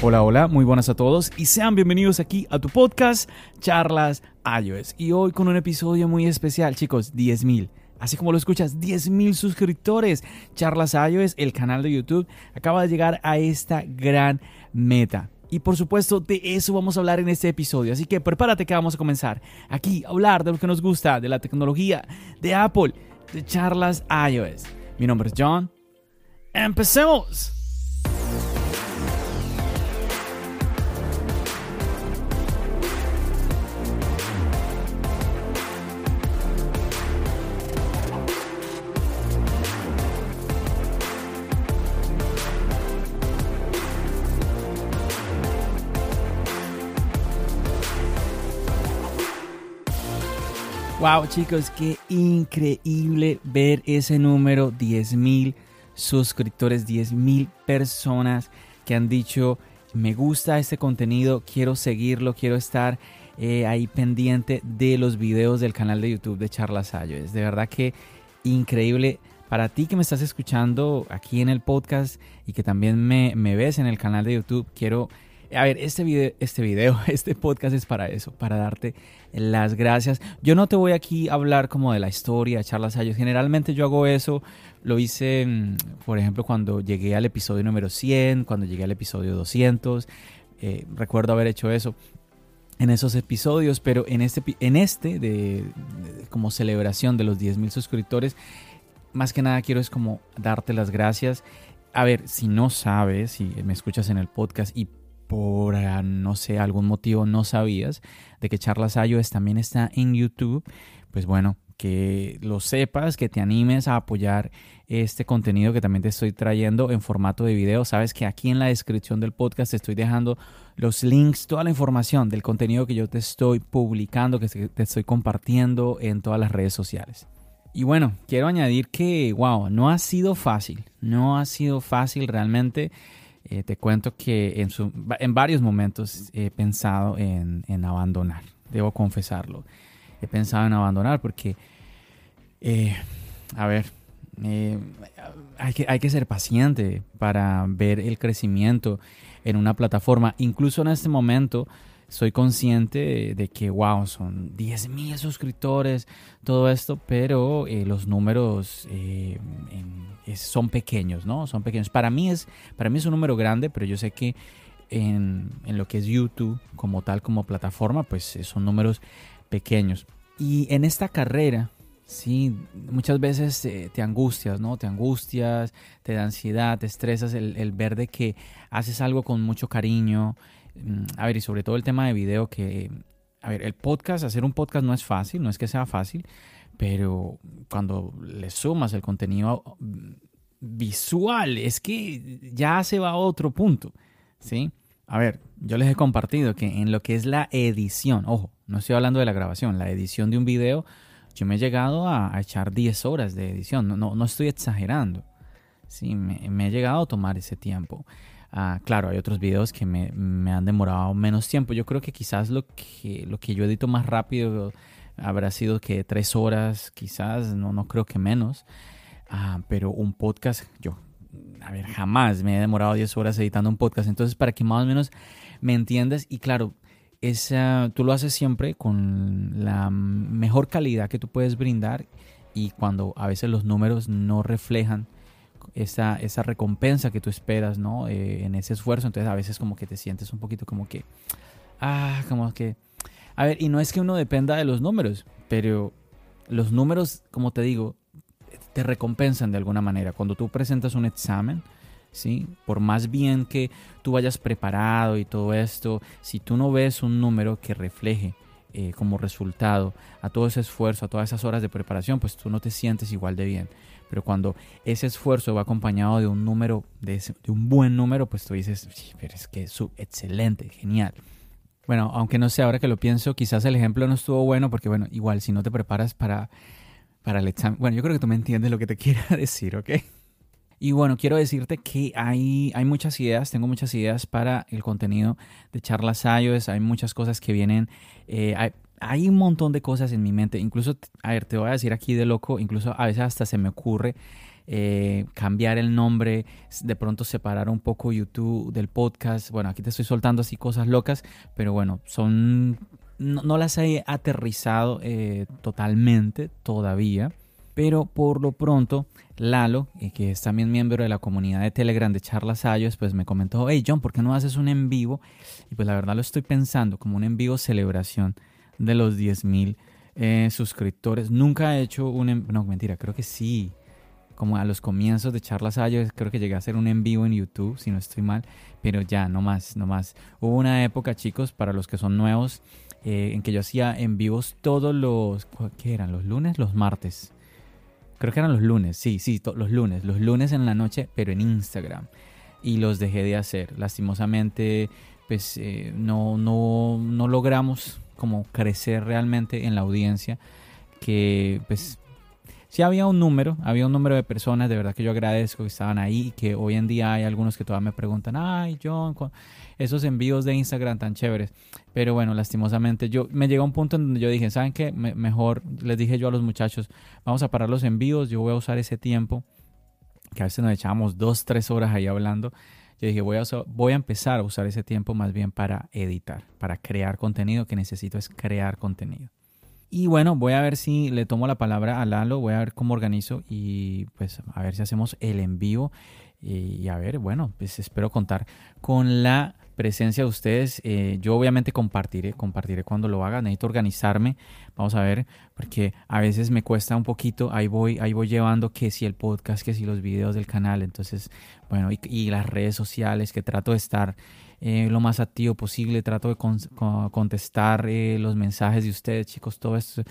Hola, hola, muy buenas a todos y sean bienvenidos aquí a tu podcast Charlas iOS. Y hoy con un episodio muy especial, chicos, 10.000. Así como lo escuchas, 10.000 suscriptores. Charlas iOS, el canal de YouTube, acaba de llegar a esta gran meta. Y por supuesto, de eso vamos a hablar en este episodio. Así que prepárate que vamos a comenzar aquí a hablar de lo que nos gusta, de la tecnología, de Apple, de charlas iOS. Mi nombre es John. ¡Empecemos! Wow, chicos, qué increíble ver ese número, 10.000 suscriptores, 10.000 personas que han dicho, me gusta este contenido, quiero seguirlo, quiero estar eh, ahí pendiente de los videos del canal de YouTube de Charlas Es De verdad que increíble. Para ti que me estás escuchando aquí en el podcast y que también me ves en el canal de YouTube, quiero a ver, este video, este video, este podcast es para eso, para darte las gracias. Yo no te voy aquí a hablar como de la historia, charlas ayos. Generalmente yo hago eso, lo hice, mm, por ejemplo, cuando llegué al episodio número 100, cuando llegué al episodio 200. Eh, recuerdo haber hecho eso en esos episodios, pero en este, en este de, como celebración de los 10.000 suscriptores, más que nada quiero es como darte las gracias. A ver, si no sabes, si me escuchas en el podcast y por, ah, no sé, algún motivo no sabías de que Charlas iOS también está en YouTube, pues bueno, que lo sepas, que te animes a apoyar este contenido que también te estoy trayendo en formato de video. Sabes que aquí en la descripción del podcast te estoy dejando los links, toda la información del contenido que yo te estoy publicando, que te estoy compartiendo en todas las redes sociales. Y bueno, quiero añadir que, wow, no ha sido fácil, no ha sido fácil realmente eh, te cuento que en, en, varios momentos he pensado en, abandonar, debo confesarlo. He pensado en abandonar porque, eh, a ver, eh, hay, que, hay que ser paciente para ver el crecimiento en una plataforma. Incluso en este momento soy consciente de, que, wow, son 10 mil suscriptores, todo esto, pero eh, los números eh, son pequeños, ¿no? Son pequeños. Para mí, es, para mí es un número grande, pero yo sé que en, en lo que es YouTube como tal, como plataforma, pues eh, son números pequeños. Y en esta carrera, Sí, muchas veces te angustias, ¿no? Te angustias, te da ansiedad, te estresas el, el, ver de que haces algo con mucho cariño, a ver, y sobre todo el tema de video que, a ver, el podcast, hacer un podcast no es fácil, no es que sea fácil, pero cuando le sumas el contenido mm, visual, es que ya se va a otro punto, ¿sí? A ver, yo les he compartido que en lo que es la edición, ojo, no estoy hablando de la grabación, la edición de un video, yo me he llegado a, echar 10 horas de edición, no, no, no estoy exagerando, sí, me, me he llegado a tomar ese tiempo. Ah, claro, hay otros videos que me, han demorado menos tiempo. Yo creo que quizás lo que, lo que yo edito más rápido habrá sido que tres horas, quizás, no, no creo que menos. Ah, pero un podcast, yo, a ver, jamás me he demorado 10 horas editando un podcast. Entonces, para que más o menos me entiendas, y claro, tú lo haces siempre con la mejor calidad que tú puedes brindar y cuando a veces los números no reflejan esa, esa recompensa que tú esperas, ¿no? Eh, en ese esfuerzo. Entonces a veces como que te sientes un poquito como que, ah, como que... A ver, y no es que uno dependa de los números, pero los números, como te digo, te recompensan de alguna manera. Cuando tú presentas un examen, ¿sí? Por más bien que tú vayas preparado y todo esto, si tú no ves un número que refleje eh, como resultado a todo ese esfuerzo, a todas esas horas de preparación, pues tú no te sientes igual de bien. Pero cuando ese esfuerzo va acompañado de un número, de, un buen número, pues tú dices, sí, pero es que es excelente, genial. Bueno, aunque no sé, ahora que lo pienso, quizás el ejemplo no estuvo bueno porque, bueno, igual si no te preparas para, para el examen, bueno, yo creo que tú me entiendes lo que te quiero decir, ¿ok? Y bueno, quiero decirte que hay, hay muchas ideas, tengo muchas ideas para el contenido de charlas iOS, hay muchas cosas que vienen, eh, hay, hay, un montón de cosas en mi mente, incluso, a ver, te voy a decir aquí de loco, incluso a veces hasta se me ocurre eh, cambiar el nombre, de pronto separar un poco YouTube del podcast, bueno, aquí te estoy soltando así cosas locas, pero bueno, son, no, las he aterrizado eh, totalmente todavía. Pero por lo pronto, Lalo, eh, que es también miembro de la comunidad de Telegram de Charlas Ayos, pues me comentó, hey John, ¿por qué no haces un en vivo? Y pues la verdad lo estoy pensando como un en vivo celebración de los 10.000 eh, suscriptores. Nunca he hecho un... no, mentira, creo que sí. Como a los comienzos de Charlas Ayos, creo que llegué a hacer un en vivo en YouTube, si no estoy mal. Pero ya, no más, no más. Hubo una época, chicos, para los que son nuevos, eh, en que yo hacía en vivos todos los... ¿Qué eran? ¿Los lunes? Los martes Creo que eran los lunes, sí, sí, los lunes, los lunes en la noche, pero en Instagram. Y los dejé de hacer. Lastimosamente, pues eh, no, no, no logramos como crecer realmente en la audiencia. Que pues sí había un número, había un número de personas, de verdad que yo agradezco que estaban ahí, que hoy en día hay algunos que todavía me preguntan, ay John, esos envíos de Instagram tan chéveres. Pero bueno, lastimosamente yo me llegó a un punto en donde yo dije, ¿saben qué? mejor les dije yo a los muchachos, vamos a parar los envíos, yo voy a usar ese tiempo, que a veces nos echábamos dos, tres horas ahí hablando. Yo dije, voy a, voy a empezar a usar ese tiempo más bien para editar, para crear contenido, que necesito es crear contenido. Y bueno, voy a ver si le tomo la palabra a Lalo, voy a ver cómo organizo y pues a ver si hacemos el envío. Y a ver, bueno, pues espero contar con la presencia de ustedes. Eh, yo obviamente compartiré, compartiré cuando lo haga. Necesito organizarme. Vamos a ver, porque a veces me cuesta un poquito. Ahí voy, ahí voy llevando que si el podcast, que si los videos del canal. Entonces, bueno, y, las redes sociales, que trato de estar eh, lo más activo posible. Trato de contestar eh, los mensajes de ustedes, chicos. Todo esto.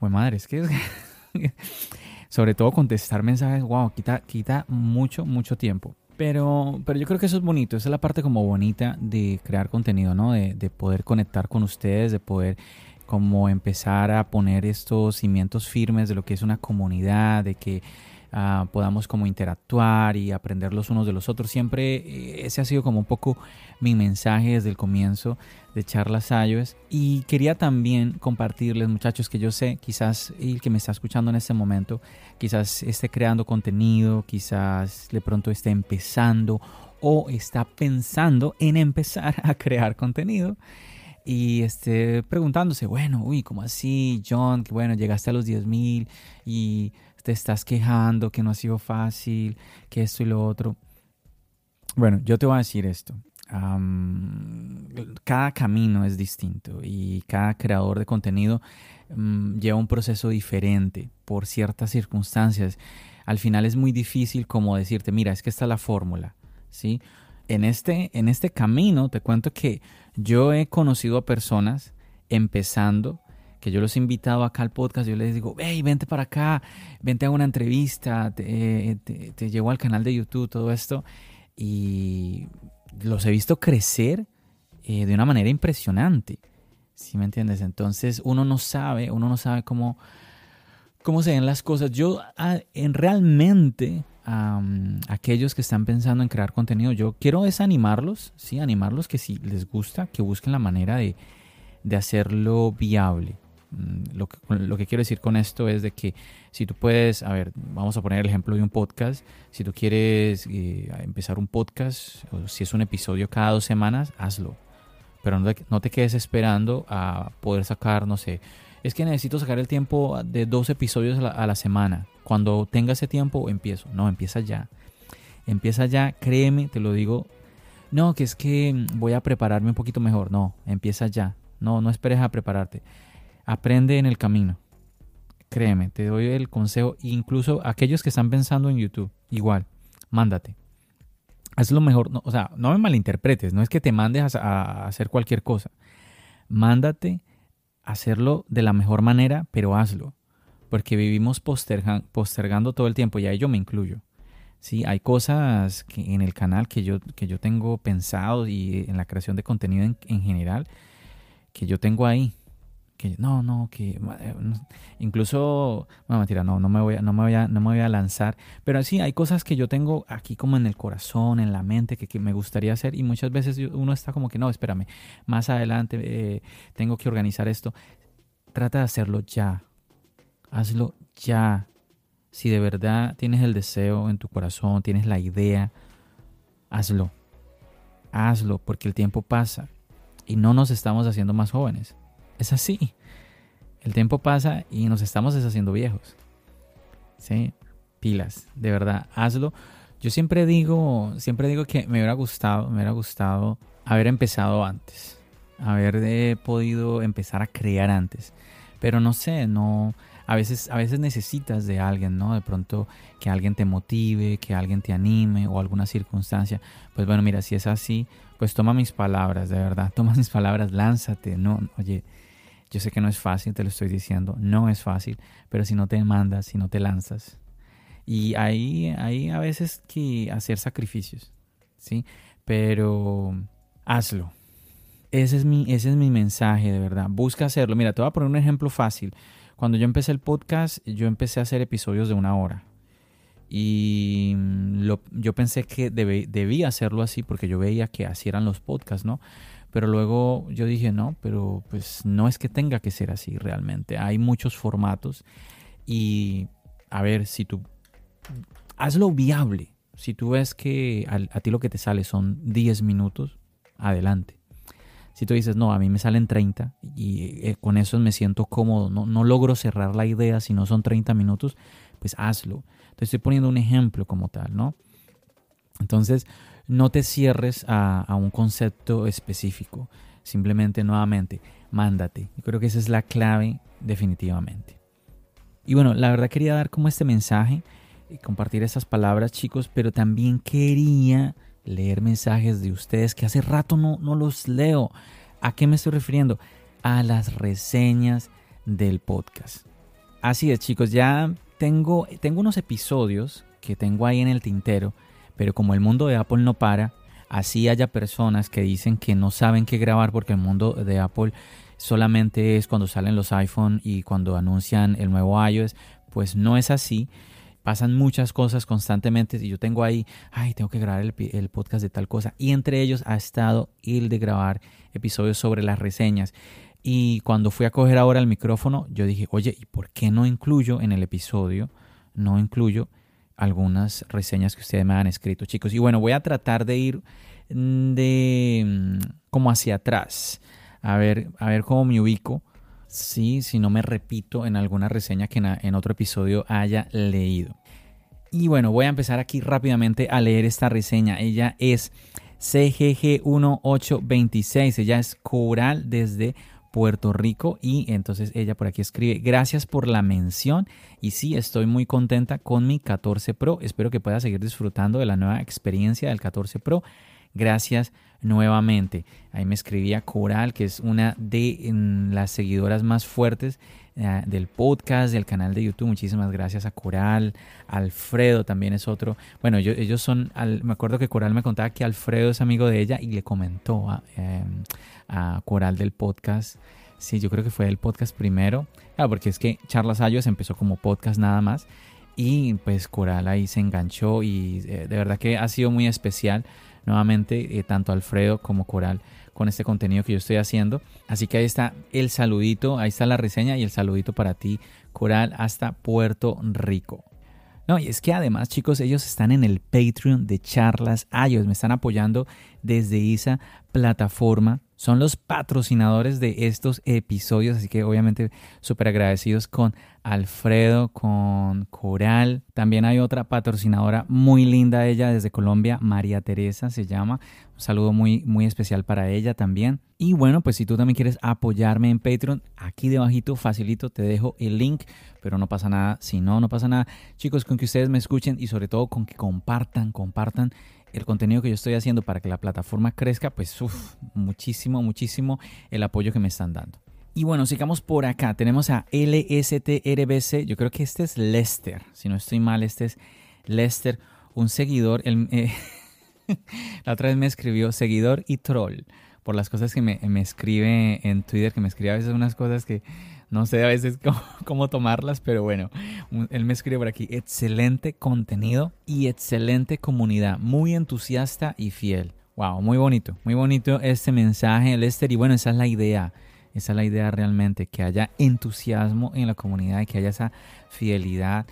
Bueno, madre, es que sobre todo contestar mensajes, wow, quita, quita mucho, mucho tiempo. Pero, pero yo creo que eso es bonito, esa es la parte como bonita de crear contenido, ¿no? De, de poder conectar con ustedes, de poder como empezar a poner estos cimientos firmes de lo que es una comunidad, de que Ah, podamos como interactuar y aprender los unos de los otros. Siempre eh, ese ha sido como un poco mi mensaje desde el comienzo de Charlas iOS. Y quería también compartirles, muchachos, que yo sé, quizás el que me está escuchando en este momento, quizás esté creando contenido, quizás de pronto esté empezando o está pensando en empezar a crear contenido y esté preguntándose, bueno, uy, ¿cómo así, John? Que bueno, llegaste a los 10.000 y te estás quejando, que no ha sido fácil, que esto y lo otro. Bueno, yo te voy a decir esto. cada camino es distinto y cada creador de contenido mm, lleva un proceso diferente por ciertas circunstancias. Al final es muy difícil como decirte, mira, es que esta es la fórmula, ¿sí? En este, en este camino te cuento que yo he conocido a personas empezando que yo los he invitado acá al podcast, yo les digo, hey, vente para acá, vente a una entrevista, te, te, llevo al canal de YouTube, todo esto. Y los he visto crecer eh, de una manera impresionante. ¿Sí me entiendes? Entonces uno no sabe, uno no sabe cómo, cómo se ven las cosas. Yo en realmente aquellos que están pensando en crear contenido, yo quiero desanimarlos, sí, animarlos que si les gusta, que busquen la manera de, de hacerlo viable. Mm, lo que, lo que quiero decir con esto es de que si tú puedes, a ver, vamos a poner el ejemplo de un podcast, si tú quieres eh, empezar un podcast, si es un episodio cada dos semanas, hazlo. Pero no te, no te quedes esperando a poder sacar, no sé, es que necesito sacar el tiempo de dos episodios a la, a la semana. Cuando tenga ese tiempo, empiezo. No, empieza ya. Empieza ya, créeme, te lo digo. No, que es que voy a prepararme un poquito mejor. No, empieza ya. No, no esperes a prepararte. Aprende en el camino. Créeme, te doy el consejo. Incluso aquellos que están pensando en YouTube, igual, mándate. Haz lo mejor. o sea, no me malinterpretes. No es que te mandes a, hacer cualquier cosa. Mándate hacerlo de la mejor manera, pero hazlo. Porque vivimos postergando todo el tiempo y a ello me incluyo. Sí, hay cosas que en el canal que yo, que yo tengo pensado y en la creación de contenido en, general que yo tengo ahí. Que no, no, que eh, incluso, no, mentira, no, no me voy no me voy a, no me voy a lanzar. Pero sí, hay cosas que yo tengo aquí como en el corazón, en la mente, que, me gustaría hacer. Y muchas veces uno está como que, no, espérame, más adelante eh, tengo que organizar esto. Trata de hacerlo ya. Hazlo ya si de verdad tienes el deseo en tu corazón, tienes la idea, hazlo. Hazlo porque el tiempo pasa y no nos estamos haciendo más jóvenes. Es así. El tiempo pasa y nos estamos deshaciendo viejos. ¿Sí? Pilas, de verdad, hazlo. Yo siempre digo, siempre digo que me hubiera gustado, me hubiera gustado haber empezado antes, haber eh, podido empezar a crear antes. Pero no sé, no, a veces, a veces necesitas de alguien, ¿no? De pronto que alguien te motive, que alguien te anime o alguna circunstancia. Pues bueno, mira, si es así, pues toma mis palabras, de verdad, toma mis palabras, lánzate, no, oye, yo sé que no es fácil, te lo estoy diciendo, no es fácil, pero si no te mandas, si no te lanzas. Y ahí hay a veces que hacer sacrificios, ¿sí? Pero hazlo. Ese es, mi, ese es mi mensaje, de verdad. Busca hacerlo. Mira, te voy a poner un ejemplo fácil. Cuando yo empecé el podcast, yo empecé a hacer episodios de una hora. Y mm, yo pensé que debía hacerlo así porque yo veía que así eran los podcasts, ¿no? Pero luego yo dije, no, pero pues no es que tenga que ser así realmente. Hay muchos formatos y a ver, si tú hazlo viable. Si tú ves que a, ti lo que te sale son 10 minutos, adelante. Si tú dices, no, a mí me salen 30 y eh, con eso me siento cómodo, no, no logro cerrar la idea si no son 30 minutos, pues hazlo. Te estoy poniendo un ejemplo como tal, ¿no? Entonces, no te cierres a, un concepto específico. Simplemente, nuevamente, mándate. Yo creo que esa es la clave definitivamente. Y bueno, la verdad quería dar como este mensaje y compartir estas palabras, chicos, pero también quería leer mensajes de ustedes que hace rato no, no los leo. ¿A qué me estoy refiriendo? A las reseñas del podcast. Así es, chicos, ya tengo, tengo unos episodios que tengo ahí en el tintero, pero como el mundo de Apple no para, así haya personas que dicen que no saben qué grabar porque el mundo de Apple solamente es cuando salen los iPhone y cuando anuncian el nuevo iOS, pues no es así pasan muchas cosas constantemente y yo tengo ahí, ay, tengo que grabar el, podcast de tal cosa. Y entre ellos ha estado el de grabar episodios sobre las reseñas. Y cuando fui a coger ahora el micrófono, yo dije, oye, ¿y por qué no incluyo en el episodio, no incluyo algunas reseñas que ustedes me han escrito, chicos? Y bueno, voy a tratar de ir de mm, como hacia atrás, a ver, a ver cómo me ubico sí, si no me repito en alguna reseña que en otro episodio haya leído. Y bueno, voy a empezar aquí rápidamente a leer esta reseña. Ella es CGG1826. Ella es coral desde Puerto Rico y entonces ella por aquí escribe, gracias por la mención y sí, estoy muy contenta con mi 14 Pro. Espero que pueda seguir disfrutando de la nueva experiencia del 14 Pro. Gracias nuevamente. Ahí me escribía Coral, que es una de las seguidoras más fuertes eh, del podcast, del canal de YouTube. Muchísimas gracias a Coral. Alfredo también es otro. Bueno, ellos son, me acuerdo que Coral me contaba que Alfredo es amigo de ella y le comentó a, em, a Coral del podcast. Sí, yo creo que fue el podcast primero. Claro, porque es que Charlas Ayos empezó como podcast nada más. Y pues Coral ahí se enganchó y eh, de verdad que ha sido muy especial nuevamente eh, tanto Alfredo como Coral con este contenido que yo estoy haciendo. Así que ahí está el saludito, ahí está la reseña y el saludito para ti, Coral, hasta Puerto Rico. No, y es que además, chicos, ellos están en el Patreon de Charlas ellos me están apoyando desde esa plataforma son los patrocinadores de estos episodios, así que obviamente súper agradecidos con Alfredo, con Coral. También hay otra patrocinadora muy linda, ella desde Colombia, María Teresa se llama. Un saludo muy, muy especial para ella también. Y bueno, pues si tú también quieres apoyarme en Patreon, aquí debajito, facilito, te dejo el link, pero no pasa nada, si no, no pasa nada. Chicos, con que ustedes me escuchen y sobre todo con que compartan, compartan el contenido que yo estoy haciendo para que la plataforma crezca, pues muchísimo, muchísimo el apoyo que me están dando. Y bueno, sigamos por acá. Tenemos a LSTRBC. Yo creo que este es Lester. Si no estoy mal, este es Lester, un seguidor. Eh, la otra vez me escribió seguidor y troll por las cosas que me, escribe en Twitter, que me escribe a veces unas cosas que no sé a veces cómo, tomarlas, pero bueno, él me escribe por aquí, excelente contenido y excelente comunidad, muy entusiasta y fiel. Wow, muy bonito, muy bonito este mensaje, Lester, y bueno, esa es la idea. Esa es la idea realmente, que haya entusiasmo en la comunidad y que haya esa fidelidad.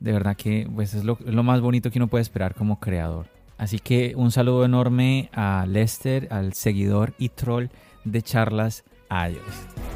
De verdad que pues, es lo, lo más bonito que uno puede esperar como creador. Así que un saludo enorme a Lester, al seguidor y troll de charlas iOS.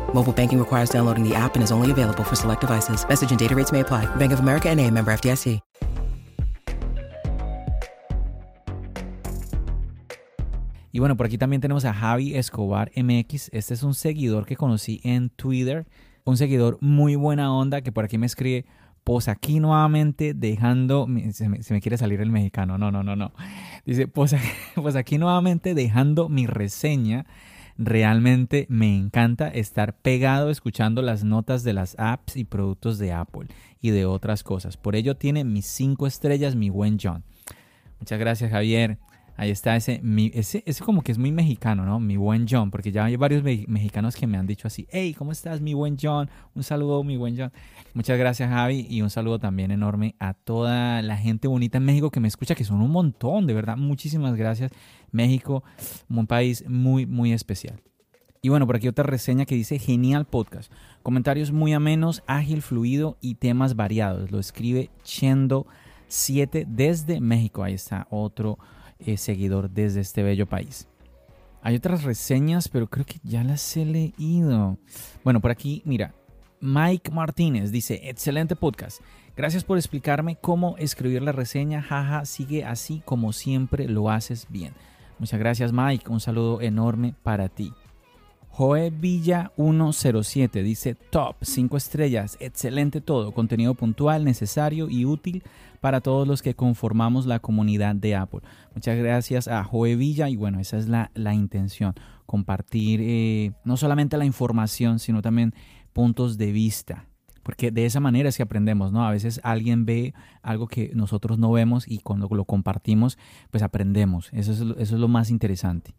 Mobile banking requires downloading the app and is only available for select devices. Message and data rates may apply. Bank of America and a member FDIC. Y bueno, por aquí también tenemos a Javi Escobar MX. Este es un seguidor que conocí en Twitter. Un seguidor muy buena onda que por aquí me escribe pues aquí nuevamente dejando, se me, quiere salir el mexicano, no, no, no, no. Dice, pues, pues aquí nuevamente dejando mi reseña. Realmente me encanta estar pegado escuchando las notas de las apps y productos de Apple y de otras cosas. Por ello tiene mis cinco estrellas, mi buen John. Muchas gracias, Javier. Ahí está ese, ese, ese como que es muy mexicano, ¿no? Mi buen John, porque ya hay varios mexicanos que me han dicho así, hey, ¿cómo estás, mi buen John? Un saludo, mi buen John. Muchas gracias, Javi, y un saludo también enorme a toda la gente bonita en México que me escucha, que son un montón, de verdad, muchísimas gracias. México, un país muy, muy especial. Y bueno, por aquí otra reseña que dice genial podcast. Comentarios muy amenos, ágil, fluido y temas variados. Lo escribe Chendo 7 desde México. Ahí está otro eh, seguidor desde este bello país. Hay otras reseñas, pero creo que ya las he leído. Bueno, por aquí, mira, Mike Martínez dice, excelente podcast. Gracias por explicarme cómo escribir la reseña. Jaja, sigue así como siempre lo haces bien. Muchas gracias Mike, un saludo enorme para ti. Joe Villa 107 dice top 5 estrellas, excelente todo, contenido puntual, necesario y útil para todos los que conformamos la comunidad de Apple. Muchas gracias a Joe Villa y bueno, esa es la, intención, compartir eh, no solamente la información, sino también puntos de vista. Porque de esa manera es que aprendemos, ¿no? A veces alguien ve algo que nosotros no vemos y cuando lo compartimos, pues aprendemos. Eso es, eso es lo más interesante.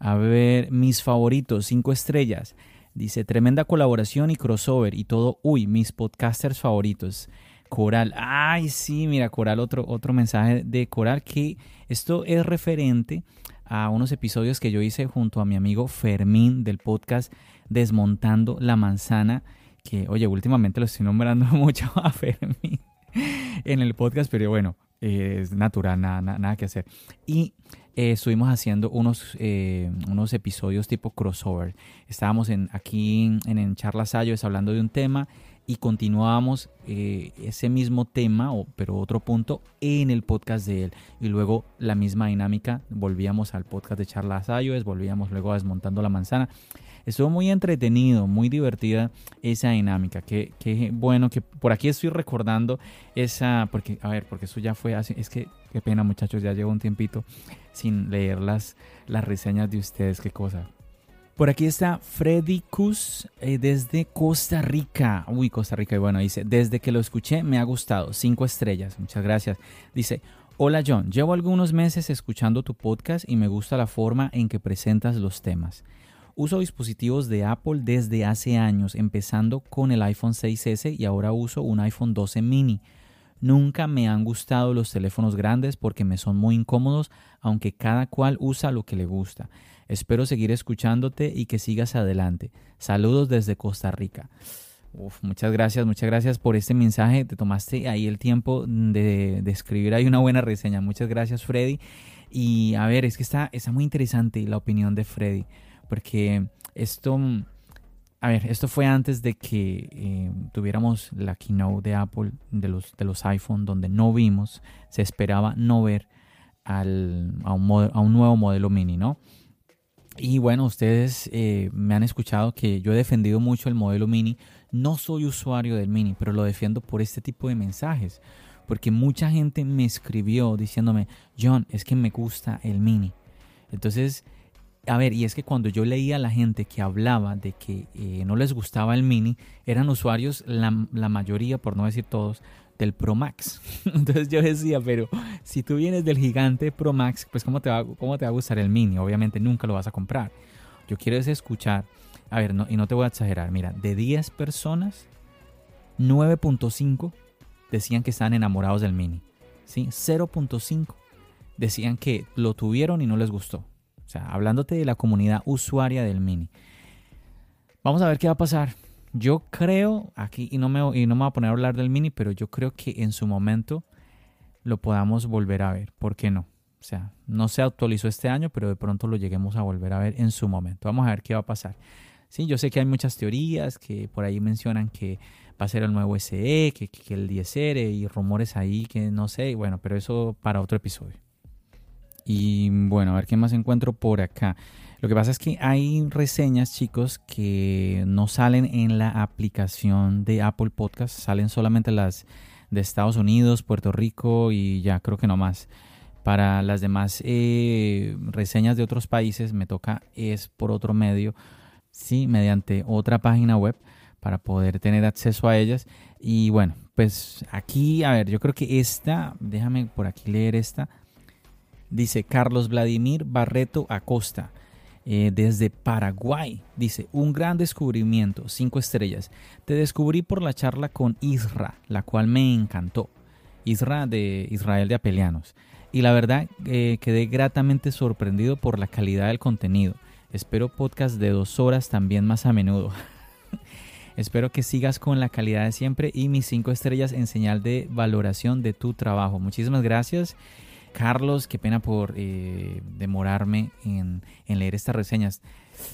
A ver, mis favoritos, cinco estrellas. Dice, tremenda colaboración y crossover y todo. Uy, mis podcasters favoritos. Coral. Ay, sí, mira, Coral, otro, otro mensaje de Coral que esto es referente a unos episodios que yo hice junto a mi amigo Fermín del podcast Desmontando la Manzana. Que, oye, últimamente lo estoy nombrando mucho a Fermín en el podcast, pero bueno, es natural, nada, nada, que hacer. Y eh, estuvimos haciendo unos, eh, unos episodios tipo crossover. Estábamos en, aquí en, en Charlas Ayos hablando de un tema y continuábamos eh, ese mismo tema, o, pero otro punto, en el podcast de él. Y luego la misma dinámica, volvíamos al podcast de Charlas Ayos, volvíamos luego a Desmontando la Manzana. Estuvo muy entretenido, muy divertida esa dinámica. Qué, qué bueno que por aquí estoy recordando esa, porque, a ver, porque eso ya fue así, es que qué pena muchachos, ya llevo un tiempito sin leer las, las reseñas de ustedes, qué cosa. Por aquí está Freddy Cus eh, desde Costa Rica. Uy, Costa Rica. Y bueno, dice, desde que lo escuché me ha gustado. Cinco estrellas. Muchas gracias. Dice, hola John, llevo algunos meses escuchando tu podcast y me gusta la forma en que presentas los temas. Uso dispositivos de Apple desde hace años, empezando con el iPhone 6S y ahora uso un iPhone 12 mini. Nunca me han gustado los teléfonos grandes porque me son muy incómodos, aunque cada cual usa lo que le gusta. Espero seguir escuchándote y que sigas adelante. Saludos desde Costa Rica. muchas gracias, muchas gracias por este mensaje. Te tomaste ahí el tiempo de, escribir ahí una buena reseña. Muchas gracias, Freddy. Y a ver, es que está, está muy interesante la opinión de Freddy porque esto, a ver, esto fue antes de que eh, tuviéramos la keynote de Apple de los, de los iPhone, donde no vimos, se esperaba no ver al, a, un a, un nuevo modelo mini, ¿no? Y bueno, ustedes eh, me han escuchado que yo he defendido mucho el modelo mini. No soy usuario del mini, pero lo defiendo por este tipo de mensajes. Porque mucha gente me escribió diciéndome, John, es que me gusta el mini. Entonces, a ver, y es que cuando yo leía a la gente que hablaba de que eh, no les gustaba el mini, eran usuarios, la, mayoría, por no decir todos, del Pro Max. Entonces yo decía, pero si tú vienes del gigante Pro Max, pues ¿cómo te, va, ¿cómo te va a gustar el mini? Obviamente nunca lo vas a comprar. Yo quiero es escuchar, a ver, y no te voy a exagerar, mira, de 10 personas, 9.5 decían que estaban enamorados del mini. ¿sí? 0.5 decían que lo tuvieron y no les gustó. O sea, hablándote de la comunidad usuaria del Mini. Vamos a ver qué va a pasar. Yo creo, aquí, y no, me, y no me voy a poner a hablar del Mini, pero yo creo que en su momento lo podamos volver a ver. ¿Por qué no? O sea, no se actualizó este año, pero de pronto lo lleguemos a volver a ver en su momento. Vamos a ver qué va a pasar. Sí, yo sé que hay muchas teorías que por ahí mencionan que va a ser el nuevo SE, que, que el 10R y rumores ahí que no sé. Bueno, pero eso para otro episodio. Y bueno, a ver qué más encuentro por acá. Lo que pasa es que hay reseñas, chicos, que no salen en la aplicación de Apple Podcast, salen solamente las de Estados Unidos, Puerto Rico y ya creo que no más. Para las demás eh, reseñas de otros países me toca es por otro medio, sí, mediante otra página web para poder tener acceso a ellas. Y bueno, pues aquí, a ver, yo creo que esta, déjame por aquí leer esta Dice Carlos Vladimir Barreto Acosta. Eh, desde Paraguay. Dice, un gran descubrimiento, cinco estrellas. Te descubrí por la charla con Isra, la cual me encantó. Isra de Israel de Apelianos. Y la verdad eh, quedé gratamente sorprendido por la calidad del contenido. Espero podcast de dos horas también más a menudo. Espero que sigas con la calidad de siempre y mis cinco estrellas en señal de valoración de tu trabajo. Muchísimas gracias. Carlos, qué pena por eh, demorarme en, leer estas reseñas.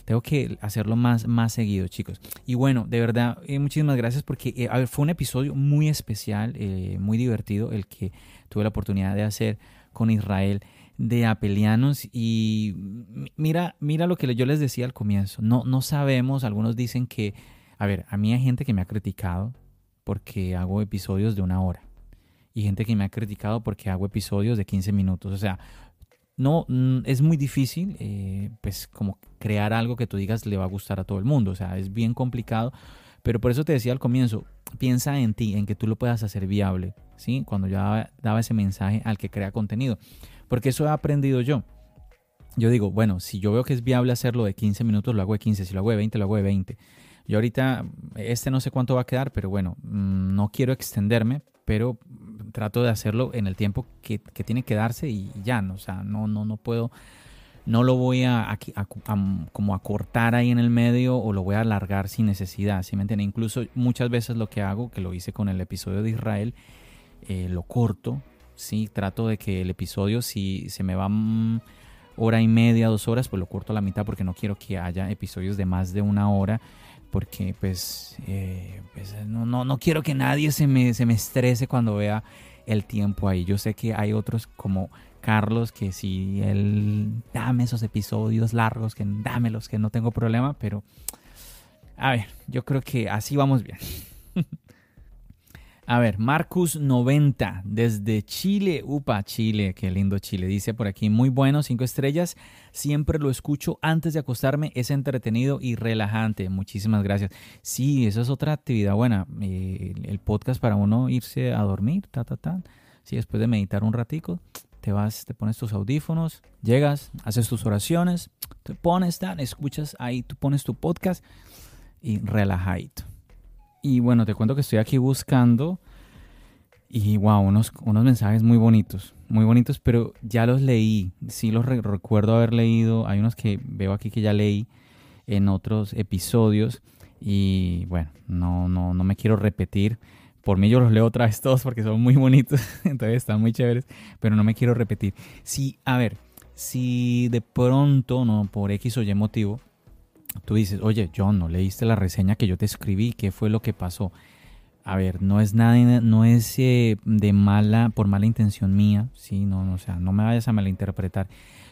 Tengo que hacerlo más, más seguido, chicos. Y bueno, de verdad, eh, muchísimas gracias porque eh, fue un episodio muy especial, muy divertido, el que tuve la oportunidad de hacer con Israel de Apelianos. Y mira, mira lo que yo les decía al comienzo. No, no sabemos, algunos dicen que, a ver, a mí hay gente que me ha criticado porque hago episodios de una hora y gente que me ha criticado porque hago episodios de 15 minutos. O sea, no es muy difícil, eh, pues como crear algo que tú digas le va a gustar a todo el mundo. O sea, es bien complicado. Pero por eso te decía al comienzo, piensa en ti, en que tú lo puedas hacer viable, ¿sí? Cuando yo daba, ese mensaje al que crea contenido. Porque eso he aprendido yo. Yo digo, bueno, si yo veo que es viable hacerlo de 15 minutos, lo hago de 15. Si lo hago de 20, lo hago de 20. Yo ahorita, este no sé cuánto va a quedar, pero bueno, mm, no quiero extenderme, pero trato de hacerlo en el tiempo que, tiene que darse y ya, ¿no? o sea, no, no, no puedo, no lo voy a, como a cortar ahí en el medio o lo voy a alargar sin necesidad, ¿sí me entiendes? Incluso muchas veces lo que hago, que lo hice con el episodio de Israel, eh, lo corto, sí, trato de que el episodio, si se me va hora y media, dos horas, pues lo corto a la mitad porque no quiero que haya episodios de más de una hora porque pues, eh, pues no, no, no, quiero que nadie se me, se me estrese cuando vea el tiempo ahí. Yo sé que hay otros como Carlos que si él dame esos episodios largos, que dámelos, que no tengo problema, pero a ver, yo creo que así vamos bien. A ver, Marcus90 desde Chile, upa, Chile, qué lindo Chile. Dice por aquí, muy bueno, cinco estrellas. Siempre lo escucho antes de acostarme, es entretenido y relajante. Muchísimas gracias. Sí, eso es otra actividad buena. Eh, el podcast para uno irse a dormir, ta, ta, ta. Sí, después de meditar un ratico, te vas, te pones tus audífonos, llegas, haces tus oraciones, te pones, tan, escuchas ahí, tú pones tu podcast y relajadito. Y bueno, te cuento que estoy aquí buscando y wow, unos, unos mensajes muy bonitos, muy bonitos, pero ya los leí, sí los recuerdo haber leído, hay unos que veo aquí que ya leí en otros episodios y bueno, no, no, no me quiero repetir. Por mí yo los leo otra vez todos porque son muy bonitos, entonces están muy chéveres, pero no me quiero repetir. Sí, a ver, si de pronto, no por X o Y motivo, tú dices, oye, John, no leíste la reseña que yo te escribí, ¿qué fue lo que pasó? A ver, no es nada, no es eh, de mala, por mala intención mía, sí, no, no, o sea, no me vayas a malinterpretar.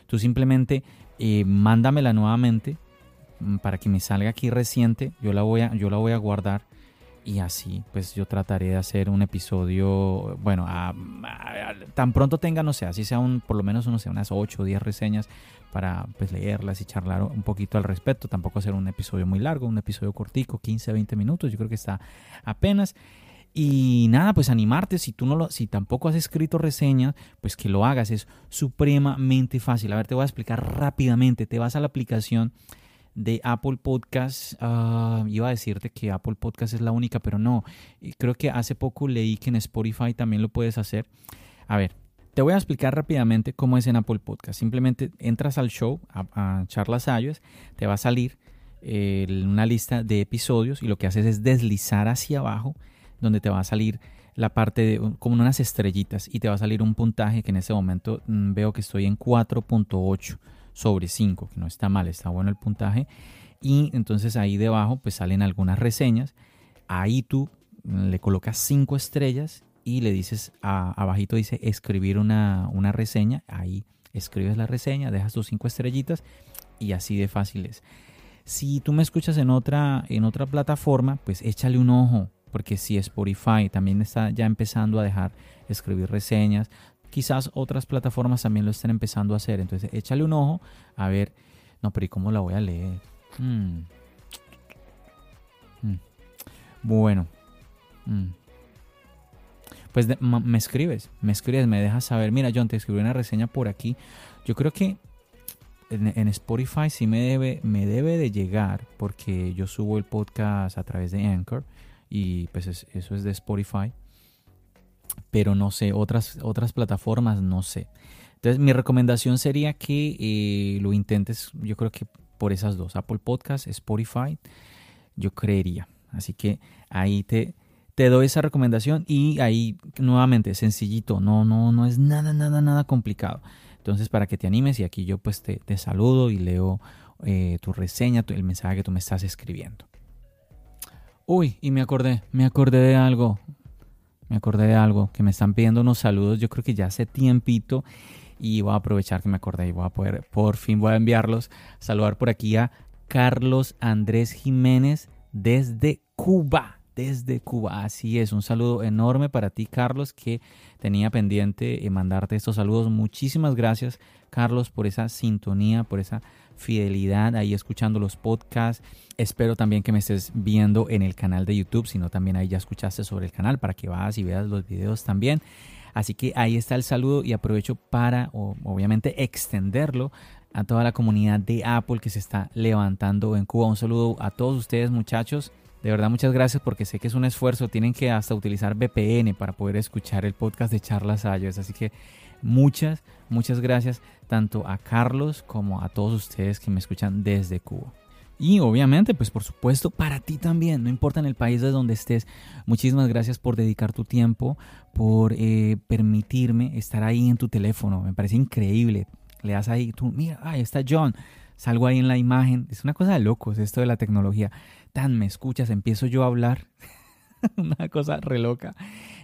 Tú simplemente eh, mándamela nuevamente mm, para que me salga aquí reciente, yo la voy a, yo la voy a guardar y así pues yo trataré de hacer un episodio bueno tan pronto tenga no sé así sea un por lo menos unas 8 o 10 reseñas para pues leerlas y charlar un poquito al respecto tampoco hacer un episodio muy largo un episodio cortico 15 20 minutos yo creo que está apenas y nada, pues animarte, si tú no lo, si tampoco has escrito reseñas, pues que lo hagas, es supremamente fácil. A ver, te voy a explicar rápidamente. Te vas a la aplicación de Apple Podcast. Ah, iba a decirte que Apple Podcast es la única, pero no. Creo que hace poco leí que en Spotify también lo puedes hacer. A ver, te voy a explicar rápidamente cómo es en Apple Podcast. Simplemente entras al show, a, Charlas iOS, te va a salir eh, una lista de episodios y lo que haces es deslizar hacia abajo, donde te va a salir la parte de como unas estrellitas y te va a salir un puntaje que en este momento mm, veo que estoy en 4.8 sobre 5, que no está mal, está bueno el puntaje. Y entonces ahí debajo pues salen algunas reseñas. Ahí tú le colocas 5 estrellas y le dices, a, abajito dice escribir una, una reseña. Ahí escribes la reseña, dejas tus 5 estrellitas y así de fácil es. Si tú me escuchas en otra, en otra plataforma, pues échale un ojo, porque si Spotify también está ya empezando a dejar escribir reseñas, quizás otras plataformas también lo estén empezando a hacer. Entonces, échale un ojo a ver, no, pero ¿y cómo la voy a leer? Hmm. Hmm. Bueno. Hmm. Pues me escribes, me escribes, me dejas saber, mira John, te escribí una reseña por aquí. Yo creo que en, Spotify sí me debe, me debe de llegar porque yo subo el podcast a través de Anchor y pues eso es de Spotify pero no sé, otras, otras plataformas no sé. Entonces mi recomendación sería que eh, lo intentes, yo creo que por esas dos, Apple Podcast, Spotify, yo creería. Así que ahí te, te doy esa recomendación y ahí nuevamente sencillito, no, no, no es nada, nada, nada complicado. Entonces para que te animes y aquí yo pues te, te saludo y leo eh, tu reseña, el mensaje que tú me estás escribiendo. Uy, y me acordé, me acordé de algo me acordé de algo, que me están pidiendo unos saludos, yo creo que ya hace tiempito y voy a aprovechar que me acordé y voy a poder, por fin voy a enviarlos, saludar por aquí a Carlos Andrés Jiménez desde Cuba, desde Cuba, así es, un saludo enorme para ti Carlos que tenía pendiente mandarte estos saludos, muchísimas gracias Carlos por esa sintonía, por esa fidelidad ahí escuchando los podcasts. Espero también que me estés viendo en el canal de YouTube, sino también ahí ya escuchaste sobre el canal para que vas y veas los videos también. Así que ahí está el saludo y aprovecho para obviamente extenderlo a toda la comunidad de Apple que se está levantando en Cuba. Un saludo a todos ustedes muchachos. De verdad muchas gracias porque sé que es un esfuerzo. Tienen que hasta utilizar VPN para poder escuchar el podcast de Charlas Ayos. Así que muchas, muchas gracias tanto a Carlos como a todos ustedes que me escuchan desde Cuba. Y obviamente, pues por supuesto, para ti también, no importa en el país de donde estés. Muchísimas gracias por dedicar tu tiempo, por eh, permitirme estar ahí en tu teléfono. Me parece increíble. Le das ahí, tú, mira, ahí está John. Salgo ahí en la imagen. Es una cosa de locos esto de la tecnología. Tan me escuchas, empiezo yo a hablar. una cosa re loca.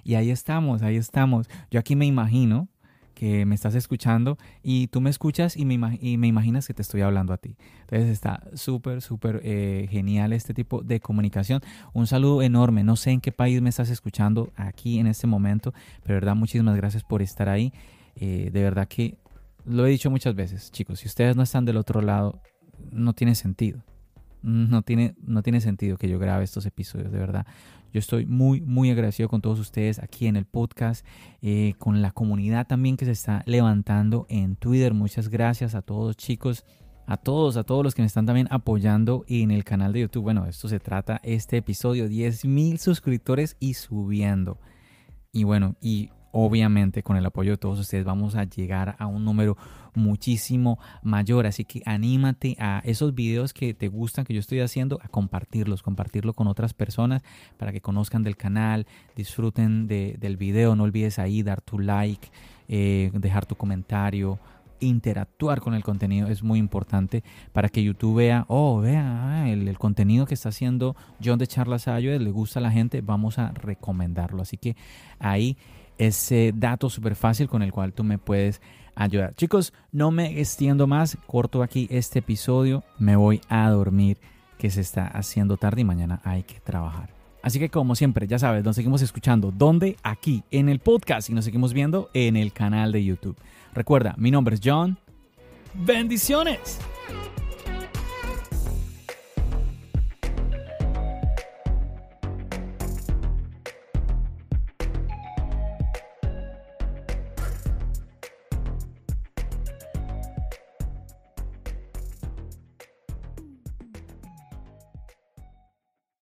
Y ahí estamos, ahí estamos. Yo aquí me imagino, que me estás escuchando y tú me escuchas y me, imaginas que te estoy hablando a ti. Entonces está súper, súper eh, genial este tipo de comunicación. Un saludo enorme. No sé en qué país me estás escuchando aquí en este momento, pero verdad muchísimas gracias por estar ahí. Eh, de verdad que lo he dicho muchas veces, chicos, si ustedes no están del otro lado, no tiene sentido. No tiene, no tiene sentido que yo grabe estos episodios, de verdad. Yo estoy muy, muy agradecido con todos ustedes aquí en el podcast, eh, con la comunidad también que se está levantando en Twitter. Muchas gracias a todos chicos, a todos, a todos los que me están también apoyando en el canal de YouTube. Bueno, esto se trata, este episodio, 10 mil suscriptores y subiendo. Y bueno, y obviamente con el apoyo de todos ustedes vamos a llegar a un número muchísimo mayor. Así que anímate a esos videos que te gustan, que yo estoy haciendo, a compartirlos, compartirlo con otras personas para que conozcan del canal, disfruten del video. No olvides ahí dar tu like, eh, dejar tu comentario. interactuar con el contenido es muy importante para que YouTube vea, oh, vea, ah, el, contenido que está haciendo John de Charlas Ayudes, le gusta a la gente, vamos a recomendarlo. Así que ahí ese dato súper fácil con el cual tú me puedes ayudar. Chicos, no me extiendo más, corto aquí este episodio, me voy a dormir que se está haciendo tarde y mañana hay que trabajar. Así que como siempre, ya sabes, nos seguimos escuchando. ¿Dónde? Aquí, en el podcast y nos seguimos viendo en el canal de YouTube. Recuerda, mi nombre es John. Bendiciones.